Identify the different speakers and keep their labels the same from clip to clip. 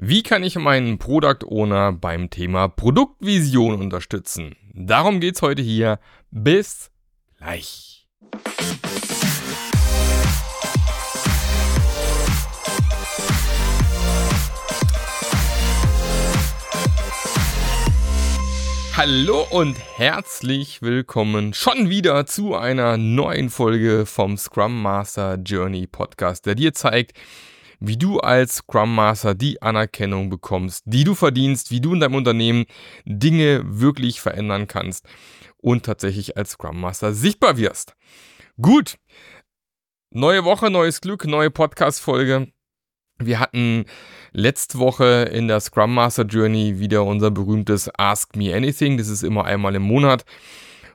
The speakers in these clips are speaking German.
Speaker 1: Wie kann ich meinen Product Owner beim Thema Produktvision unterstützen? Darum geht's heute hier. Bis gleich. Hallo und herzlich willkommen schon wieder zu einer neuen Folge vom Scrum Master Journey Podcast, der dir zeigt, wie du als Scrum Master die Anerkennung bekommst, die du verdienst, wie du in deinem Unternehmen Dinge wirklich verändern kannst und tatsächlich als Scrum Master sichtbar wirst. Gut. Neue Woche, neues Glück, neue Podcast-Folge. Wir hatten letzte Woche in der Scrum Master Journey wieder unser berühmtes Ask Me Anything. Das ist immer einmal im Monat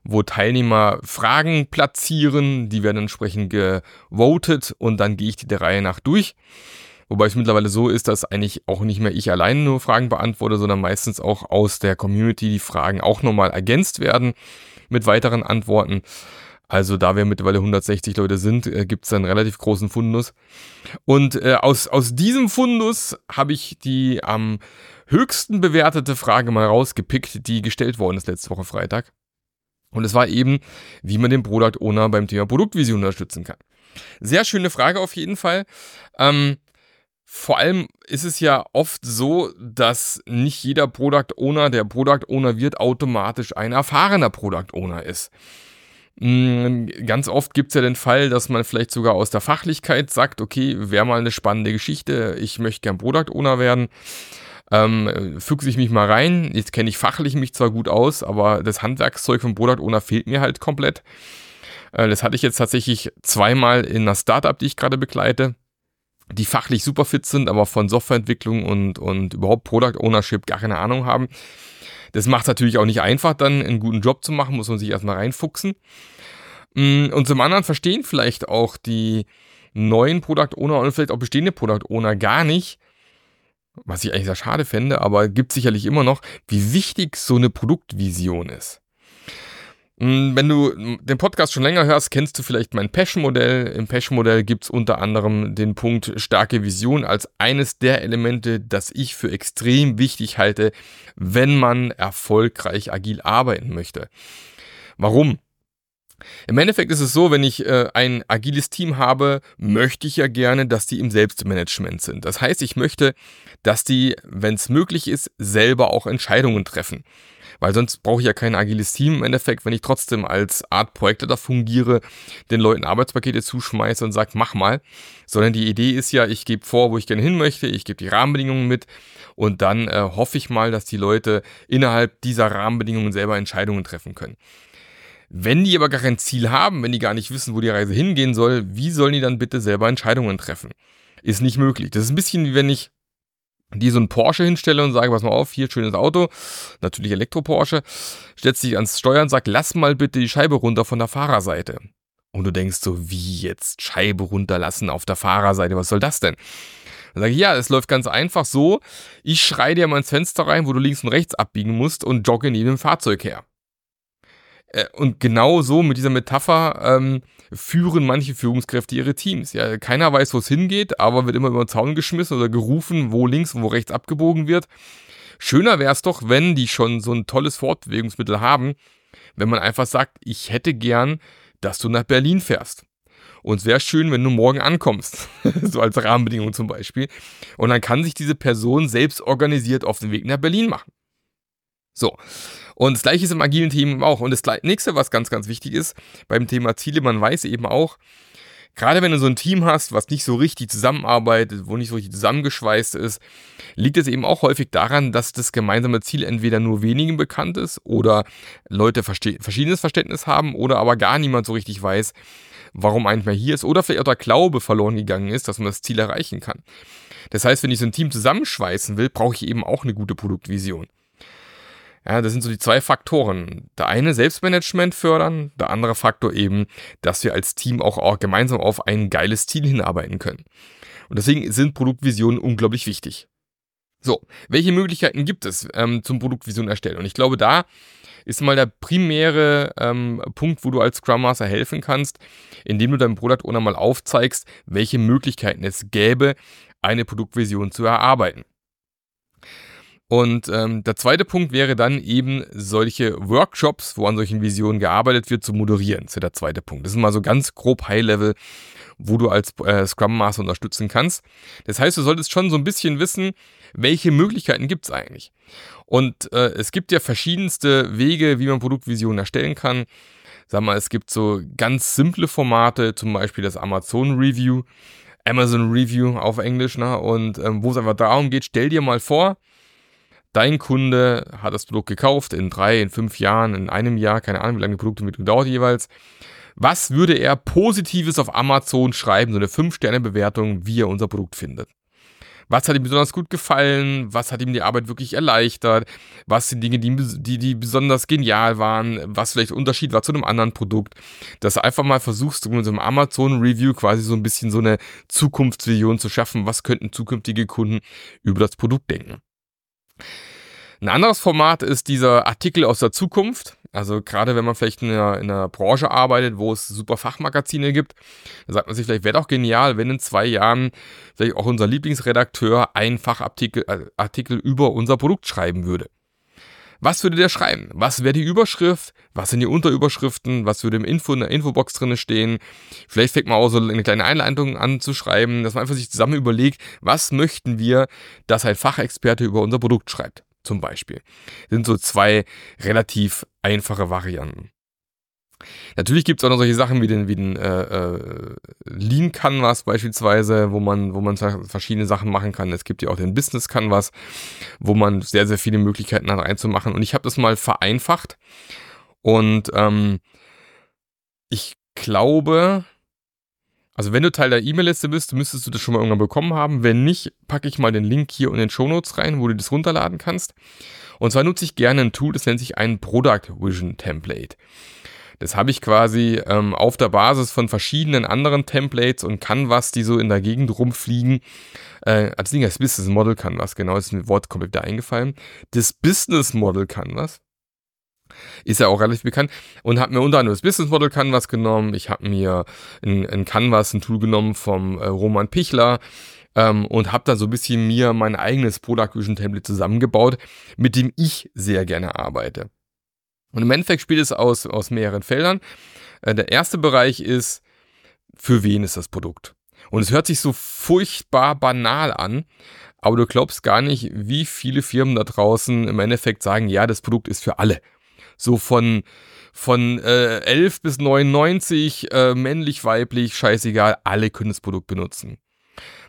Speaker 1: wo Teilnehmer Fragen platzieren, die werden entsprechend gewotet und dann gehe ich die der Reihe nach durch. Wobei es mittlerweile so ist, dass eigentlich auch nicht mehr ich alleine nur Fragen beantworte, sondern meistens auch aus der Community die Fragen auch nochmal ergänzt werden mit weiteren Antworten. Also da wir mittlerweile 160 Leute sind, äh, gibt es einen relativ großen Fundus. Und äh, aus, aus diesem Fundus habe ich die am höchsten bewertete Frage mal rausgepickt, die gestellt worden ist letzte Woche Freitag. Und es war eben, wie man den Product Owner beim Thema Produktvision unterstützen kann. Sehr schöne Frage auf jeden Fall. Ähm, vor allem ist es ja oft so, dass nicht jeder Product Owner, der Product Owner wird, automatisch ein erfahrener Product Owner ist. Mm, ganz oft gibt es ja den Fall, dass man vielleicht sogar aus der Fachlichkeit sagt, okay, wäre mal eine spannende Geschichte, ich möchte gern Product Owner werden. Ähm, füchse ich mich mal rein. Jetzt kenne ich fachlich mich zwar gut aus, aber das Handwerkszeug vom Product Owner fehlt mir halt komplett. Äh, das hatte ich jetzt tatsächlich zweimal in einer Startup, die ich gerade begleite, die fachlich super fit sind, aber von Softwareentwicklung und, und überhaupt Product Ownership gar keine Ahnung haben. Das macht es natürlich auch nicht einfach, dann einen guten Job zu machen, muss man sich erstmal reinfuchsen. Mm, und zum anderen verstehen vielleicht auch die neuen Product Owner und vielleicht auch bestehende Product Owner gar nicht, was ich eigentlich sehr schade fände, aber gibt sicherlich immer noch, wie wichtig so eine Produktvision ist. Hm, wenn du den Podcast schon länger hörst, kennst du vielleicht mein Passion-Modell. Im Passion-Modell gibt es unter anderem den Punkt starke Vision als eines der Elemente, das ich für extrem wichtig halte, wenn man erfolgreich agil arbeiten möchte. Warum? Im Endeffekt ist es so, wenn ich äh, ein agiles Team habe, möchte ich ja gerne, dass die im Selbstmanagement sind. Das heißt, ich möchte, dass die, wenn es möglich ist, selber auch Entscheidungen treffen. Weil sonst brauche ich ja kein agiles Team im Endeffekt, wenn ich trotzdem als Art Projektleiter fungiere, den Leuten Arbeitspakete zuschmeiße und sage, mach mal. Sondern die Idee ist ja, ich gebe vor, wo ich gerne hin möchte, ich gebe die Rahmenbedingungen mit und dann äh, hoffe ich mal, dass die Leute innerhalb dieser Rahmenbedingungen selber Entscheidungen treffen können. Wenn die aber gar kein Ziel haben, wenn die gar nicht wissen, wo die Reise hingehen soll, wie sollen die dann bitte selber Entscheidungen treffen? Ist nicht möglich. Das ist ein bisschen wie wenn ich die so ein Porsche hinstelle und sage, pass mal auf, hier schönes Auto, natürlich Elektro-Porsche, stellt sich ans Steuer und sagt, lass mal bitte die Scheibe runter von der Fahrerseite. Und du denkst so, wie jetzt Scheibe runterlassen auf der Fahrerseite, was soll das denn? Dann sage ich, ja, es läuft ganz einfach so, ich schreie dir mal ins Fenster rein, wo du links und rechts abbiegen musst und jogge neben dem Fahrzeug her. Äh, und genau so mit dieser Metapher ähm, führen manche Führungskräfte ihre Teams. Ja, keiner weiß, wo es hingeht, aber wird immer über den Zaun geschmissen oder gerufen, wo links und wo rechts abgebogen wird. Schöner wäre es doch, wenn die schon so ein tolles Fortbewegungsmittel haben, wenn man einfach sagt, ich hätte gern, dass du nach Berlin fährst. Und es wäre schön, wenn du morgen ankommst. so als Rahmenbedingung zum Beispiel. Und dann kann sich diese Person selbst organisiert auf den Weg nach Berlin machen. So. Und das gleiche ist im agilen Team auch. Und das nächste, was ganz, ganz wichtig ist beim Thema Ziele, man weiß eben auch, gerade wenn du so ein Team hast, was nicht so richtig zusammenarbeitet, wo nicht so richtig zusammengeschweißt ist, liegt es eben auch häufig daran, dass das gemeinsame Ziel entweder nur wenigen bekannt ist oder Leute verschiedenes Verständnis haben oder aber gar niemand so richtig weiß, warum eigentlich mal hier ist oder vielleicht auch der Glaube verloren gegangen ist, dass man das Ziel erreichen kann. Das heißt, wenn ich so ein Team zusammenschweißen will, brauche ich eben auch eine gute Produktvision. Ja, das sind so die zwei Faktoren. Der eine Selbstmanagement fördern, der andere Faktor eben, dass wir als Team auch, auch gemeinsam auf ein geiles Ziel hinarbeiten können. Und deswegen sind Produktvisionen unglaublich wichtig. So, welche Möglichkeiten gibt es ähm, zum Produktvision erstellen? Und ich glaube, da ist mal der primäre ähm, Punkt, wo du als Scrum Master helfen kannst, indem du deinem Product Owner mal aufzeigst, welche Möglichkeiten es gäbe, eine Produktvision zu erarbeiten. Und ähm, der zweite Punkt wäre dann eben solche Workshops, wo an solchen Visionen gearbeitet wird, zu moderieren. Das ist der zweite Punkt. Das ist mal so ganz grob High-Level, wo du als äh, Scrum Master unterstützen kannst. Das heißt, du solltest schon so ein bisschen wissen, welche Möglichkeiten gibt es eigentlich. Und äh, es gibt ja verschiedenste Wege, wie man Produktvisionen erstellen kann. Sag mal, es gibt so ganz simple Formate, zum Beispiel das Amazon Review, Amazon Review auf Englisch, ne? und ähm, wo es einfach darum geht, stell dir mal vor, dein Kunde hat das Produkt gekauft in drei, in fünf Jahren, in einem Jahr, keine Ahnung, wie lange die Produkte mit dauert jeweils. Was würde er Positives auf Amazon schreiben, so eine 5-Sterne-Bewertung, wie er unser Produkt findet? Was hat ihm besonders gut gefallen? Was hat ihm die Arbeit wirklich erleichtert? Was sind Dinge, die, die, die besonders genial waren? Was vielleicht Unterschied war zu einem anderen Produkt? Dass du einfach mal versuchst, mit so einem Amazon-Review quasi so ein bisschen so eine Zukunftsvision zu schaffen. Was könnten zukünftige Kunden über das Produkt denken? Ein anderes Format ist dieser Artikel aus der Zukunft. Also gerade wenn man vielleicht in einer, in einer, Branche arbeitet, wo es super Fachmagazine gibt, dann sagt man sich, vielleicht wäre doch genial, wenn in zwei Jahren vielleicht auch unser Lieblingsredakteur einen Fachartikel äh, Artikel über unser Produkt schreiben würde. Was würde der schreiben? Was wäre die Überschrift? Was sind die Unterüberschriften? Was würde im Info in der Infobox drinne stehen? Vielleicht fängt man auch so eine kleine Einleitung an zu schreiben, dass man einfach sich zusammen überlegt, was möchten wir, dass ein Fachexperte über unser Produkt schreibt zum Beispiel. Das sind so zwei relativ einfache Varianten. Natürlich gibt es auch noch solche Sachen wie den, wie den äh, äh, Lean Canvas beispielsweise, wo man, wo man verschiedene Sachen machen kann. Es gibt ja auch den Business Canvas, wo man sehr, sehr viele Möglichkeiten hat reinzumachen. Und ich habe das mal vereinfacht. Und ähm, ich glaube, also wenn du Teil der E-Mail-Liste bist, müsstest du das schon mal irgendwann bekommen haben. Wenn nicht, packe ich mal den Link hier in den Show Notes rein, wo du das runterladen kannst. Und zwar nutze ich gerne ein Tool, das nennt sich ein Product Vision Template. Das habe ich quasi ähm, auf der Basis von verschiedenen anderen Templates und Canvas, die so in der Gegend rumfliegen. Äh, als Ding Business Model Canvas, genau, ist ein Wort komplett da eingefallen. Das Business Model Canvas ist ja auch relativ bekannt. Und habe mir unter anderem das Business Model Canvas genommen. Ich habe mir ein, ein, Canvas, ein Tool genommen vom äh, Roman Pichler. Ähm, und habe da so ein bisschen mir mein eigenes Product Vision Template zusammengebaut, mit dem ich sehr gerne arbeite. Und im Endeffekt spielt es aus, aus mehreren Feldern. Äh, der erste Bereich ist, für wen ist das Produkt? Und es hört sich so furchtbar banal an, aber du glaubst gar nicht, wie viele Firmen da draußen im Endeffekt sagen, ja, das Produkt ist für alle so von von äh, 11 bis 99, äh, männlich, weiblich, scheißegal, alle können das Produkt benutzen.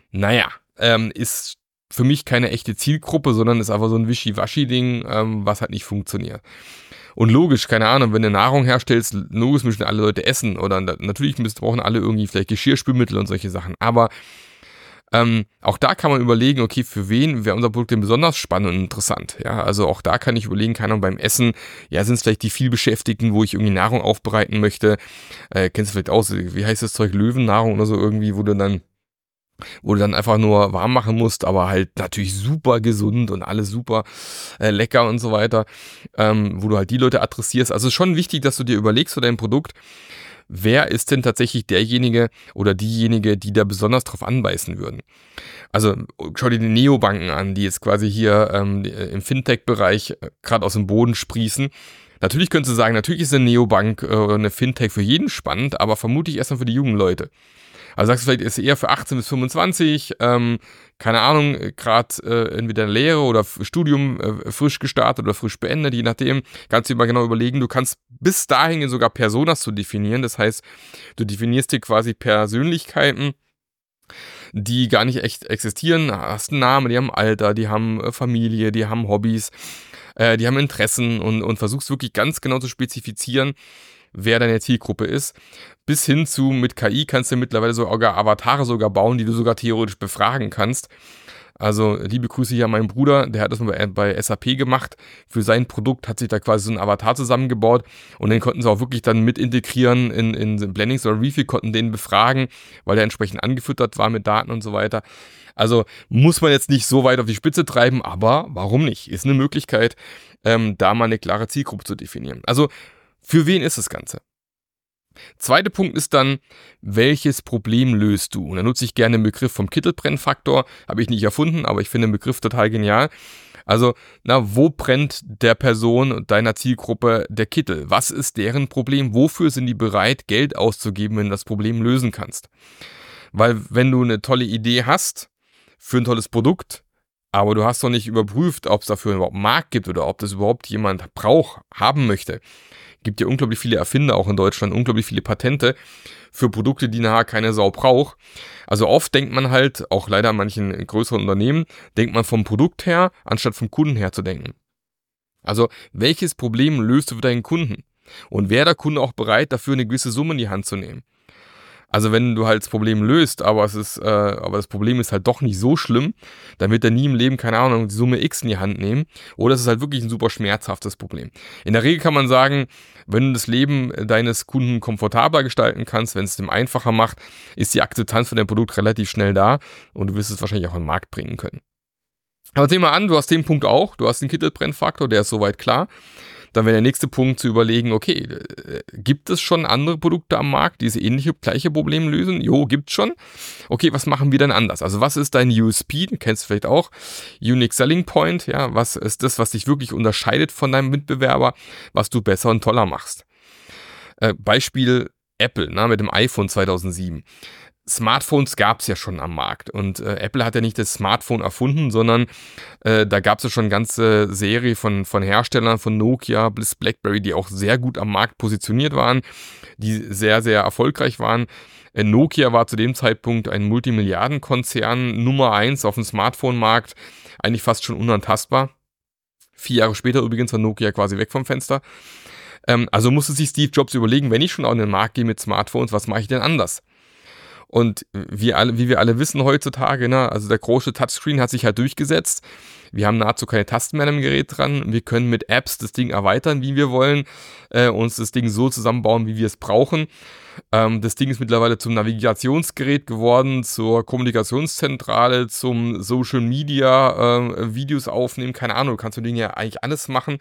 Speaker 1: Naja, ähm, ist für mich keine echte Zielgruppe, sondern ist einfach so ein Wischiwaschi-Ding, ähm, was halt nicht funktioniert. Und logisch, keine Ahnung, wenn du Nahrung herstellst, logisch müssen alle Leute essen oder natürlich brauchen alle irgendwie vielleicht Geschirrspülmittel und solche Sachen. Aber ähm, auch da kann man überlegen, okay, für wen wäre unser Produkt denn besonders spannend und interessant. Ja, also auch da kann ich überlegen, keine Ahnung, beim Essen, ja, sind es vielleicht die vielbeschäftigten, wo ich irgendwie Nahrung aufbereiten möchte. Äh, kennst du vielleicht aus, wie heißt das Zeug, Löwennahrung oder so irgendwie, wo du dann wo du dann einfach nur warm machen musst, aber halt natürlich super gesund und alles super äh, lecker und so weiter, ähm, wo du halt die Leute adressierst. Also ist schon wichtig, dass du dir überlegst für dein Produkt, wer ist denn tatsächlich derjenige oder diejenige, die da besonders drauf anbeißen würden. Also schau dir die Neobanken an, die jetzt quasi hier ähm, im Fintech-Bereich äh, gerade aus dem Boden sprießen. Natürlich könntest du sagen, natürlich ist eine Neobank äh, oder eine Fintech für jeden spannend, aber vermutlich erstmal für die jungen Leute. Also sagst du vielleicht, ist eher für 18 bis 25, ähm, keine Ahnung, gerade äh, entweder Lehre oder Studium äh, frisch gestartet oder frisch beendet, je nachdem, kannst du dir mal genau überlegen, du kannst bis dahin sogar Personas zu definieren, das heißt, du definierst dir quasi Persönlichkeiten, die gar nicht echt existieren, hast einen Namen, die haben Alter, die haben äh, Familie, die haben Hobbys, äh, die haben Interessen und, und versuchst wirklich ganz genau zu spezifizieren, wer deine Zielgruppe ist. Bis hin zu mit KI kannst du mittlerweile sogar Avatare sogar bauen, die du sogar theoretisch befragen kannst. Also liebe Grüße hier an meinen Bruder, der hat das mal bei, SAP gemacht. Für sein Produkt hat sich da quasi so ein Avatar zusammengebaut und den konnten sie auch wirklich dann mit integrieren in, in Blendings oder Refill, konnten den befragen, weil der entsprechend angefüttert war mit Daten und so weiter. Also muss man jetzt nicht so weit auf die Spitze treiben, aber warum nicht? Ist eine Möglichkeit, ähm, da mal eine klare Zielgruppe zu definieren. Also für wen ist das Ganze? Zweiter Punkt ist dann, welches Problem löst du? Und da nutze ich gerne den Begriff vom Kittelbrennfaktor. Habe ich nicht erfunden, aber ich finde den Begriff total genial. Also, na, wo brennt der Person deiner Zielgruppe der Kittel? Was ist deren Problem? Wofür sind die bereit, Geld auszugeben, wenn du das Problem lösen kannst? Weil, wenn du eine tolle Idee hast für ein tolles Produkt, aber du hast noch nicht überprüft, ob es dafür überhaupt einen Markt gibt oder ob das überhaupt jemand braucht, haben möchte, gibt ja unglaublich viele Erfinder auch in Deutschland, unglaublich viele Patente für Produkte, die nachher keine Sau braucht. Also oft denkt man halt, auch leider an manchen größeren Unternehmen, denkt man vom Produkt her, anstatt vom Kunden her zu denken. Also welches Problem löst du für deinen Kunden? Und wäre der Kunde auch bereit, dafür eine gewisse Summe in die Hand zu nehmen? Also wenn du halt das Problem löst, aber es ist, äh, aber das Problem ist halt doch nicht so schlimm, dann wird er nie im Leben, keine Ahnung, die Summe X in die Hand nehmen. Oder es ist halt wirklich ein super schmerzhaftes Problem. In der Regel kann man sagen, wenn du das Leben deines Kunden komfortabler gestalten kannst, wenn es dem einfacher macht, ist die Akzeptanz von dem Produkt relativ schnell da und du wirst es wahrscheinlich auch in den Markt bringen können. Aber nehmen wir an, du hast den Punkt auch, du hast den Kittelbrennfaktor, der ist soweit klar. Dann wäre der nächste Punkt zu überlegen, okay, äh, gibt es schon andere Produkte am Markt, die diese ähnliche, gleiche Problem lösen? Jo, gibt's schon. Okay, was machen wir denn anders? Also was ist dein USP? Du kennst du vielleicht auch. Unique Selling Point, ja, was ist das, was dich wirklich unterscheidet von deinem Mitbewerber, was du besser und toller machst? Äh, Beispiel Apple, na, mit dem iPhone 2007. Smartphones gab es ja schon am Markt und äh, Apple hat ja nicht das Smartphone erfunden, sondern äh, da gab es ja schon eine ganze Serie von, von Herstellern von Nokia bis BlackBerry, die auch sehr gut am Markt positioniert waren, die sehr, sehr erfolgreich waren. Äh, Nokia war zu dem Zeitpunkt ein Multimilliardenkonzern, Nummer eins auf dem Smartphone-Markt, eigentlich fast schon unantastbar. Vier Jahre später übrigens war Nokia quasi weg vom Fenster. Ähm, also musste sich Steve Jobs überlegen, wenn ich schon auf den Markt gehe mit Smartphones, was mache ich denn anders? Und wie, alle, wie wir alle wissen heutzutage, ne, also der große Touchscreen hat sich halt durchgesetzt. Wir haben nahezu keine Tasten mehr am Gerät dran. Wir können mit Apps das Ding erweitern, wie wir wollen, äh, uns das Ding so zusammenbauen, wie wir es brauchen. Ähm, das Ding ist mittlerweile zum Navigationsgerät geworden, zur Kommunikationszentrale, zum Social Media, äh, Videos aufnehmen, keine Ahnung, du kannst du Ding ja eigentlich alles machen.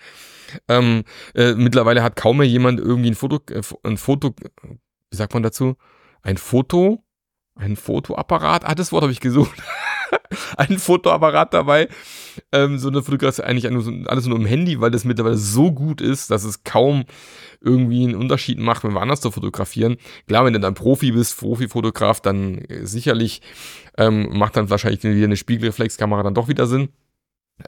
Speaker 1: Ähm, äh, mittlerweile hat kaum mehr jemand irgendwie ein Foto, äh, ein Foto, wie sagt man dazu? Ein Foto ein Fotoapparat, ah, das Wort habe ich gesucht. ein Fotoapparat dabei. Ähm, so eine Fotografie eigentlich alles nur im Handy, weil das mittlerweile so gut ist, dass es kaum irgendwie einen Unterschied macht, wenn wir anders zu fotografieren. Klar, wenn du dann Profi bist, Profi-Fotograf, dann äh, sicherlich ähm, macht dann wahrscheinlich wieder eine Spiegelreflexkamera dann doch wieder Sinn.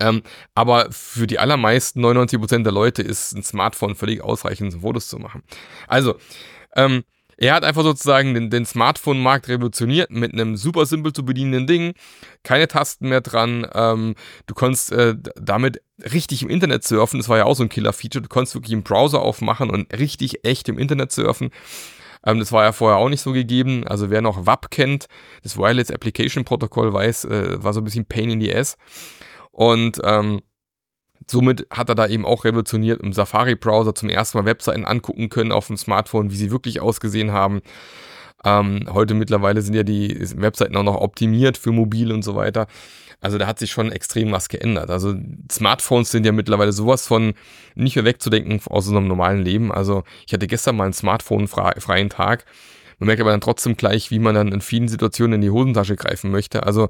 Speaker 1: Ähm, aber für die allermeisten, 99% der Leute, ist ein Smartphone völlig ausreichend, um Fotos zu machen. Also, ähm, er hat einfach sozusagen den, den Smartphone-Markt revolutioniert mit einem super simpel zu bedienenden Ding, keine Tasten mehr dran. Ähm, du konntest äh, damit richtig im Internet surfen. Das war ja auch so ein Killer-Feature. Du konntest wirklich einen Browser aufmachen und richtig echt im Internet surfen. Ähm, das war ja vorher auch nicht so gegeben. Also wer noch WAP kennt, das Wireless Application Protocol weiß, äh, war so ein bisschen Pain in the Ass. Und ähm, Somit hat er da eben auch revolutioniert im Safari-Browser zum ersten Mal Webseiten angucken können auf dem Smartphone, wie sie wirklich ausgesehen haben. Ähm, heute mittlerweile sind ja die Webseiten auch noch optimiert für mobil und so weiter. Also da hat sich schon extrem was geändert. Also Smartphones sind ja mittlerweile sowas von nicht mehr wegzudenken aus unserem normalen Leben. Also ich hatte gestern mal einen Smartphone-freien Tag. Man merkt aber dann trotzdem gleich, wie man dann in vielen Situationen in die Hosentasche greifen möchte. Also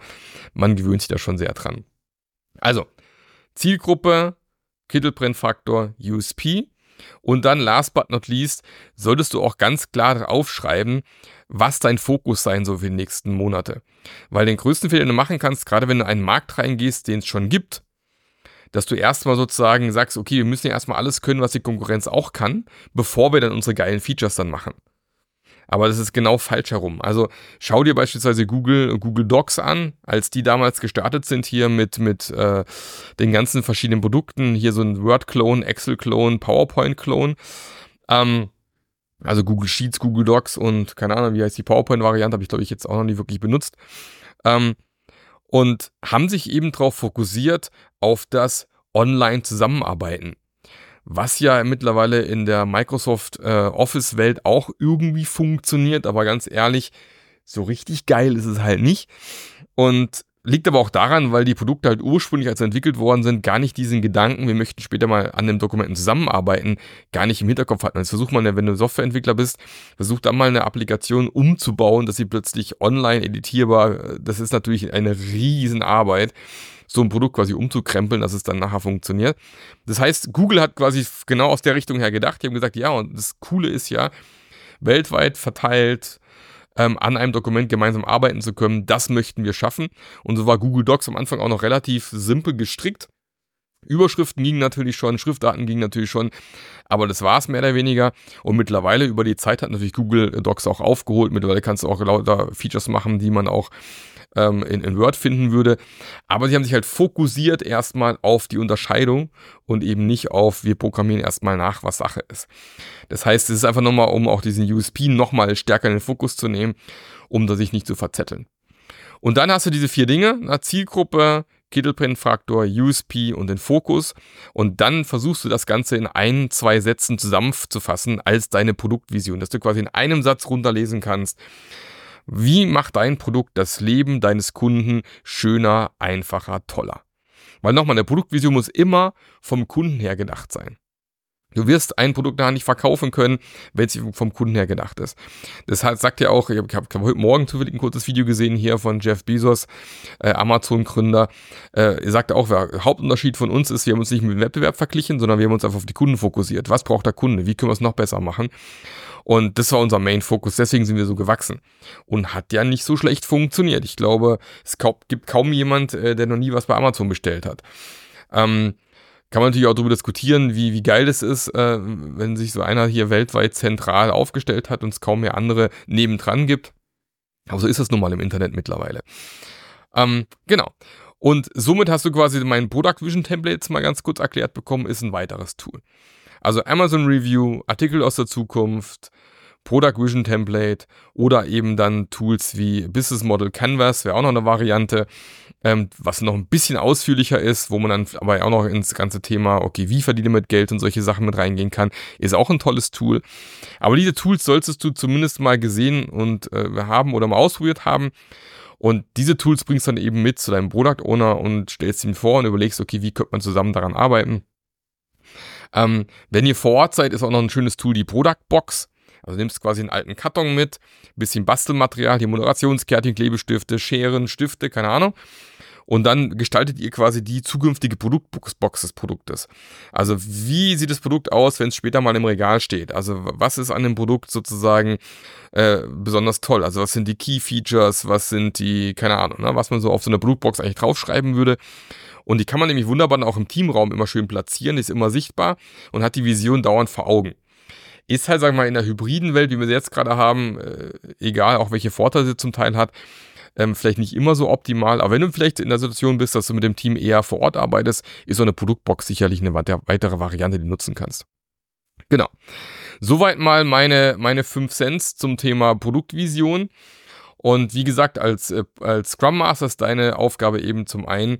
Speaker 1: man gewöhnt sich da schon sehr dran. Also, Zielgruppe, Kittelbrennfaktor, USP. Und dann, last but not least, solltest du auch ganz klar aufschreiben, was dein Fokus sein soll für die nächsten Monate. Weil den größten Fehler, den du machen kannst, gerade wenn du in einen Markt reingehst, den es schon gibt, dass du erstmal sozusagen sagst, okay, wir müssen ja erstmal alles können, was die Konkurrenz auch kann, bevor wir dann unsere geilen Features dann machen. Aber das ist genau falsch herum. Also schau dir beispielsweise Google, Google Docs an, als die damals gestartet sind hier mit, mit äh, den ganzen verschiedenen Produkten. Hier so ein Word-Clone, Excel-Clone, PowerPoint-Clone. Ähm, also Google Sheets, Google Docs und keine Ahnung, wie heißt die PowerPoint-Variante, habe ich glaube ich jetzt auch noch nie wirklich benutzt. Ähm, und haben sich eben darauf fokussiert, auf das Online-Zusammenarbeiten was ja mittlerweile in der Microsoft äh, Office-Welt auch irgendwie funktioniert, aber ganz ehrlich, so richtig geil ist es halt nicht. Und liegt aber auch daran, weil die Produkte halt ursprünglich, als sie entwickelt worden sind, gar nicht diesen Gedanken, wir möchten später mal an den Dokumenten zusammenarbeiten, gar nicht im Hinterkopf hatten. Jetzt versucht man ja, wenn du Softwareentwickler bist, versucht dann mal eine Applikation umzubauen, dass sie plötzlich online editierbar, das ist natürlich eine Riesenarbeit so ein Produkt quasi umzukrempeln, dass es dann nachher funktioniert. Das heißt, Google hat quasi genau aus der Richtung her gedacht. Die haben gesagt, ja, und das Coole ist ja, weltweit verteilt ähm, an einem Dokument gemeinsam arbeiten zu können, das möchten wir schaffen. Und so war Google Docs am Anfang auch noch relativ simpel gestrickt. Überschriften gingen natürlich schon, Schriftarten gingen natürlich schon, aber das war es mehr oder weniger. Und mittlerweile über die Zeit hat natürlich Google Docs auch aufgeholt. Mittlerweile kannst du auch lauter Features machen, die man auch ähm, in, in Word finden würde. Aber sie haben sich halt fokussiert erstmal auf die Unterscheidung und eben nicht auf, wir programmieren erstmal nach, was Sache ist. Das heißt, es ist einfach nochmal, um auch diesen USP nochmal stärker in den Fokus zu nehmen, um da sich nicht zu verzetteln. Und dann hast du diese vier Dinge, na, Zielgruppe, Kittelprint-Faktor, USP und den Fokus. Und dann versuchst du das Ganze in ein, zwei Sätzen zusammenzufassen als deine Produktvision, dass du quasi in einem Satz runterlesen kannst, wie macht dein Produkt das Leben deines Kunden schöner, einfacher, toller? Weil nochmal, eine Produktvision muss immer vom Kunden her gedacht sein. Du wirst ein Produkt nachher nicht verkaufen können, wenn es vom Kunden her gedacht ist. Heißt, sagt ja auch, ich habe hab, hab heute Morgen zufällig ein kurzes Video gesehen hier von Jeff Bezos, äh, Amazon-Gründer. Äh, er sagte auch, der Hauptunterschied von uns ist, wir haben uns nicht mit dem Wettbewerb verglichen, sondern wir haben uns einfach auf die Kunden fokussiert. Was braucht der Kunde? Wie können wir es noch besser machen? Und das war unser Main-Fokus, deswegen sind wir so gewachsen. Und hat ja nicht so schlecht funktioniert. Ich glaube, es gibt kaum jemand, äh, der noch nie was bei Amazon bestellt hat. Ähm, kann man natürlich auch darüber diskutieren, wie, wie geil das ist, äh, wenn sich so einer hier weltweit zentral aufgestellt hat und es kaum mehr andere nebendran gibt. Aber so ist das nun mal im Internet mittlerweile. Ähm, genau. Und somit hast du quasi mein Product Vision Template mal ganz kurz erklärt bekommen, ist ein weiteres Tool. Also Amazon Review, Artikel aus der Zukunft, Product Vision Template oder eben dann Tools wie Business Model Canvas, wäre auch noch eine Variante, ähm, was noch ein bisschen ausführlicher ist, wo man dann aber auch noch ins ganze Thema, okay, wie verdiene mit Geld und solche Sachen mit reingehen kann, ist auch ein tolles Tool. Aber diese Tools solltest du zumindest mal gesehen und äh, haben oder mal ausprobiert haben. Und diese Tools bringst du dann eben mit zu deinem Product Owner und stellst ihm vor und überlegst, okay, wie könnte man zusammen daran arbeiten. Ähm, wenn ihr vor Ort seid, ist auch noch ein schönes Tool, die Product Box. Also nimmst quasi einen alten Karton mit, bisschen Bastelmaterial, die Moderationskärtchen, Klebestifte, Scheren, Stifte, keine Ahnung. Und dann gestaltet ihr quasi die zukünftige Produktbox des Produktes. Also wie sieht das Produkt aus, wenn es später mal im Regal steht? Also was ist an dem Produkt sozusagen äh, besonders toll? Also was sind die Key Features? Was sind die, keine Ahnung, ne, was man so auf so einer Produktbox eigentlich draufschreiben würde? Und die kann man nämlich wunderbar auch im Teamraum immer schön platzieren, ist immer sichtbar und hat die Vision dauernd vor Augen. Ist halt, sagen wir mal, in der hybriden Welt, wie wir sie jetzt gerade haben, äh, egal auch welche Vorteile sie zum Teil hat, ähm, vielleicht nicht immer so optimal. Aber wenn du vielleicht in der Situation bist, dass du mit dem Team eher vor Ort arbeitest, ist so eine Produktbox sicherlich eine weitere Variante, die du nutzen kannst. Genau. Soweit mal meine, meine 5 Cents zum Thema Produktvision. Und wie gesagt, als, äh, als Scrum Master ist deine Aufgabe eben zum einen,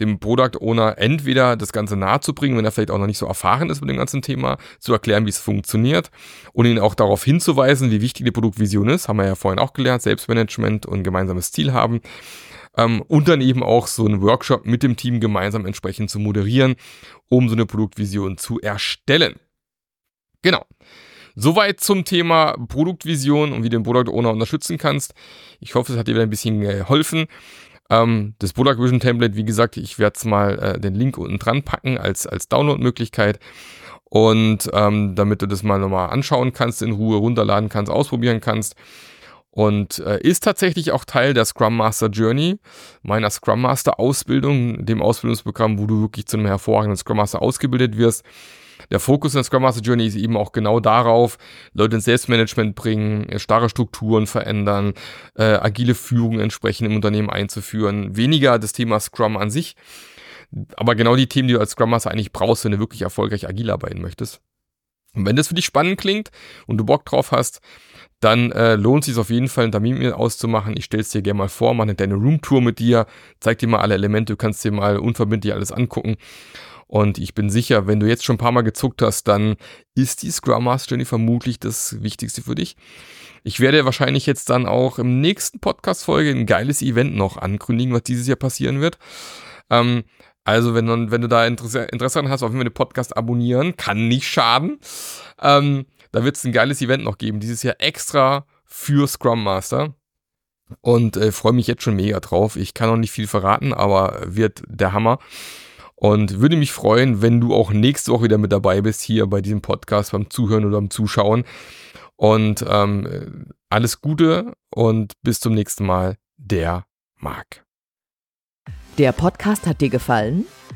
Speaker 1: dem Product Owner entweder das Ganze nahezubringen, wenn er vielleicht auch noch nicht so erfahren ist mit dem ganzen Thema, zu erklären, wie es funktioniert und ihn auch darauf hinzuweisen, wie wichtig die Produktvision ist, haben wir ja vorhin auch gelernt, Selbstmanagement und gemeinsames Ziel haben. Ähm, und dann eben auch so einen Workshop mit dem Team gemeinsam entsprechend zu moderieren, um so eine Produktvision zu erstellen. Genau. Soweit zum Thema Produktvision und wie du den Product Owner unterstützen kannst. Ich hoffe, es hat dir wieder ein bisschen geholfen. Ähm, das Product Vision Template, wie gesagt, ich werde es mal äh, den Link unten dran packen als, als Download-Möglichkeit. Und ähm, damit du das mal nochmal anschauen kannst, in Ruhe runterladen kannst, ausprobieren kannst. Und äh, ist tatsächlich auch Teil der Scrum Master Journey, meiner Scrum Master Ausbildung, dem Ausbildungsprogramm, wo du wirklich zu einem hervorragenden Scrum Master ausgebildet wirst der Fokus in der Scrum Master Journey ist eben auch genau darauf, Leute ins Selbstmanagement bringen, starre Strukturen verändern, äh, agile Führung entsprechend im Unternehmen einzuführen. Weniger das Thema Scrum an sich, aber genau die Themen, die du als Scrum Master eigentlich brauchst, wenn du wirklich erfolgreich agil arbeiten möchtest. Und wenn das für dich spannend klingt und du Bock drauf hast, dann äh, lohnt es sich auf jeden Fall, einen Termin mit auszumachen. Ich stelle es dir gerne mal vor, mache eine deine Roomtour mit dir, zeig dir mal alle Elemente, du kannst dir mal unverbindlich alles angucken und ich bin sicher, wenn du jetzt schon ein paar Mal gezuckt hast, dann ist die Scrum Master Journey vermutlich das Wichtigste für dich. ich werde wahrscheinlich jetzt dann auch im nächsten Podcast-Folge ein geiles Event noch ankündigen, was dieses Jahr passieren wird. Ähm, also, wenn, du, wenn du da Interesse, Interesse daran hast, auf jeden Fall den Podcast abonnieren, kann nicht schaden. Ähm, da wird es ein geiles Event noch geben, dieses Jahr extra für Scrum Master. Und äh, freue mich jetzt schon mega drauf. Ich kann noch nicht viel verraten, aber wird der Hammer. Und würde mich freuen, wenn du auch nächste Woche wieder mit dabei bist, hier bei diesem Podcast, beim Zuhören oder beim Zuschauen. Und ähm, alles Gute und bis zum nächsten Mal, der Marc.
Speaker 2: Der Podcast hat dir gefallen?